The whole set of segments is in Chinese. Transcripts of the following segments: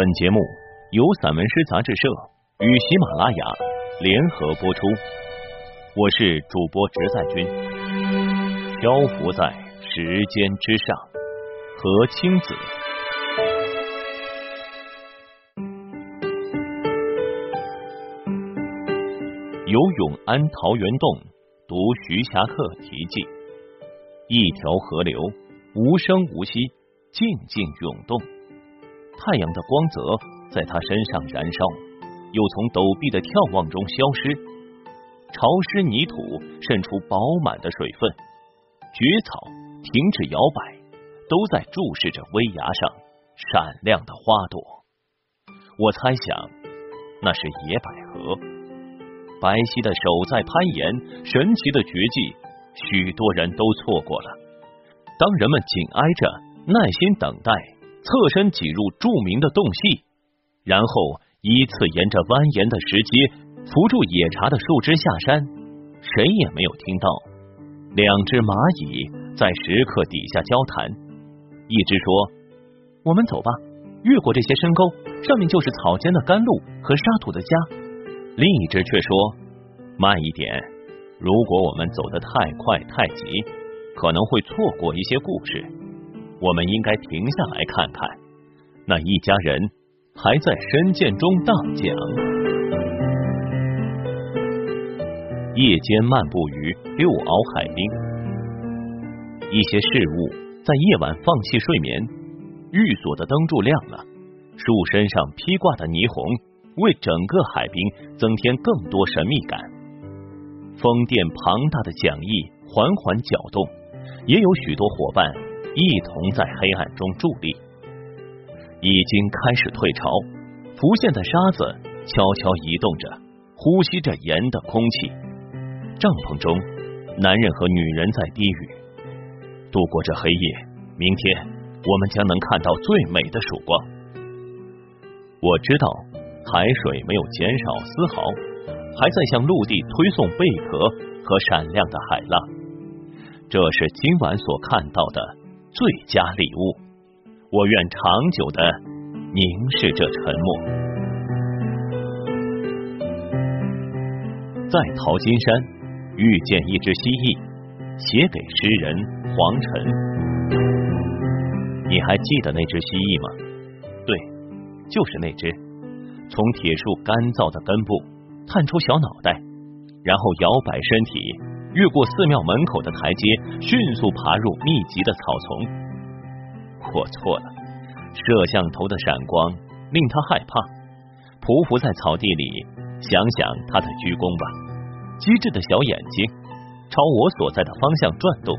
本节目由散文诗杂志社与喜马拉雅联合播出，我是主播直在君，漂浮在时间之上，何青子。游永安桃源洞，读徐霞客题记。一条河流，无声无息，静静涌动。太阳的光泽在他身上燃烧，又从陡壁的眺望中消失。潮湿泥土渗出饱满的水分，蕨草停止摇摆，都在注视着危崖上闪亮的花朵。我猜想，那是野百合。白皙的手在攀岩，神奇的绝技，许多人都错过了。当人们紧挨着，耐心等待。侧身挤入著名的洞隙，然后依次沿着蜿蜒的石阶扶住野茶的树枝下山。谁也没有听到两只蚂蚁在石刻底下交谈。一只说：“我们走吧，越过这些深沟，上面就是草间的甘露和沙土的家。”另一只却说：“慢一点，如果我们走得太快太急，可能会错过一些故事。”我们应该停下来看看，那一家人还在深涧中荡桨。夜间漫步于六鳌海滨，一些事物在夜晚放弃睡眠。寓所的灯柱亮了，树身上披挂的霓虹为整个海滨增添更多神秘感。风电庞大的桨翼缓缓搅动，也有许多伙伴。一同在黑暗中伫立，已经开始退潮，浮现的沙子悄悄移动着，呼吸着盐的空气。帐篷中，男人和女人在低语。度过这黑夜，明天我们将能看到最美的曙光。我知道海水没有减少丝毫，还在向陆地推送贝壳和闪亮的海浪。这是今晚所看到的。最佳礼物，我愿长久的凝视着沉默。在淘金山遇见一只蜥蜴，写给诗人黄尘。你还记得那只蜥蜴吗？对，就是那只。从铁树干燥的根部探出小脑袋，然后摇摆身体。越过寺庙门口的台阶，迅速爬入密集的草丛。我错了，摄像头的闪光令他害怕。匍匐在草地里，想想他的鞠躬吧。机智的小眼睛朝我所在的方向转动。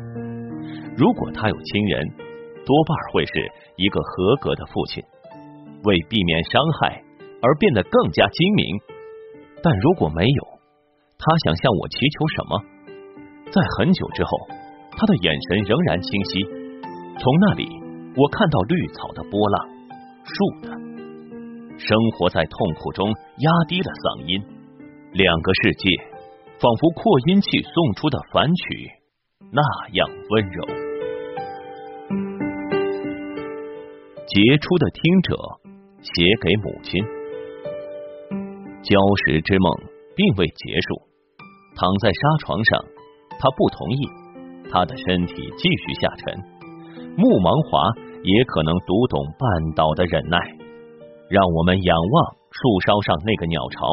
如果他有亲人，多半会是一个合格的父亲，为避免伤害而变得更加精明。但如果没有，他想向我祈求什么？在很久之后，他的眼神仍然清晰。从那里，我看到绿草的波浪，树的生活在痛苦中压低了嗓音。两个世界，仿佛扩音器送出的反曲，那样温柔。杰出的听者写给母亲，礁石之梦并未结束，躺在沙床上。他不同意，他的身体继续下沉。木芒华也可能读懂半岛的忍耐。让我们仰望树梢上那个鸟巢，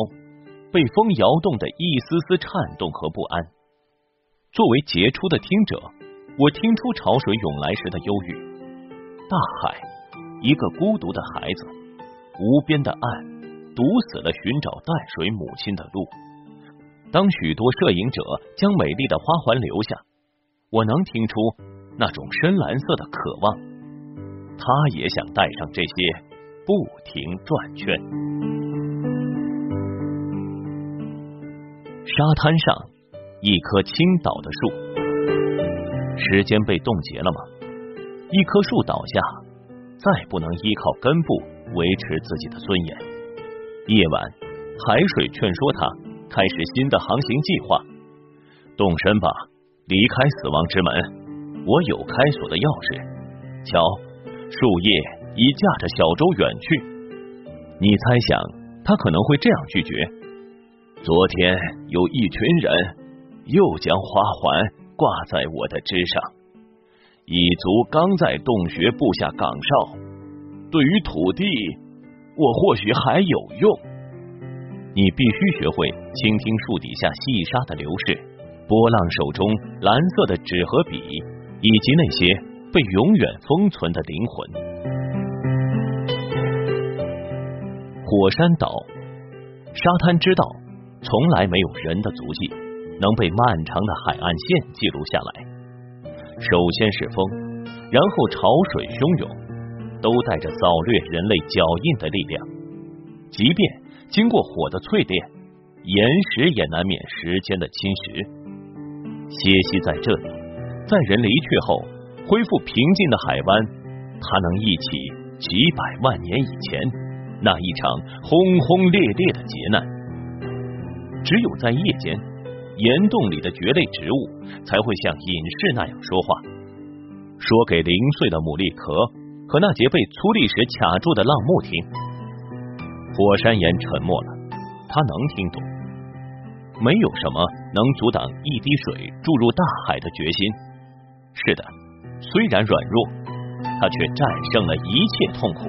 被风摇动的一丝丝颤动和不安。作为杰出的听者，我听出潮水涌来时的忧郁。大海，一个孤独的孩子，无边的岸，堵死了寻找淡水母亲的路。当许多摄影者将美丽的花环留下，我能听出那种深蓝色的渴望。他也想带上这些，不停转圈。沙滩上，一棵倾倒的树，时间被冻结了吗？一棵树倒下，再不能依靠根部维持自己的尊严。夜晚，海水劝说他。开始新的航行计划，动身吧，离开死亡之门。我有开锁的钥匙。瞧，树叶已驾着小舟远去。你猜想他可能会这样拒绝：昨天有一群人又将花环挂在我的枝上，蚁族刚在洞穴布下岗哨，对于土地，我或许还有用。你必须学会倾听树底下细沙的流逝，波浪手中蓝色的纸和笔，以及那些被永远封存的灵魂。火山岛，沙滩之道，从来没有人的足迹能被漫长的海岸线记录下来。首先是风，然后潮水汹涌，都带着扫掠人类脚印的力量，即便。经过火的淬炼，岩石也难免时间的侵蚀。歇息在这里，在人离去后恢复平静的海湾，它能忆起几百万年以前那一场轰轰烈烈的劫难。只有在夜间，岩洞里的蕨类植物才会像隐士那样说话，说给零碎的牡蛎壳和那节被粗砾石卡住的浪木听。火山岩沉默了，他能听懂，没有什么能阻挡一滴水注入大海的决心。是的，虽然软弱，他却战胜了一切痛苦。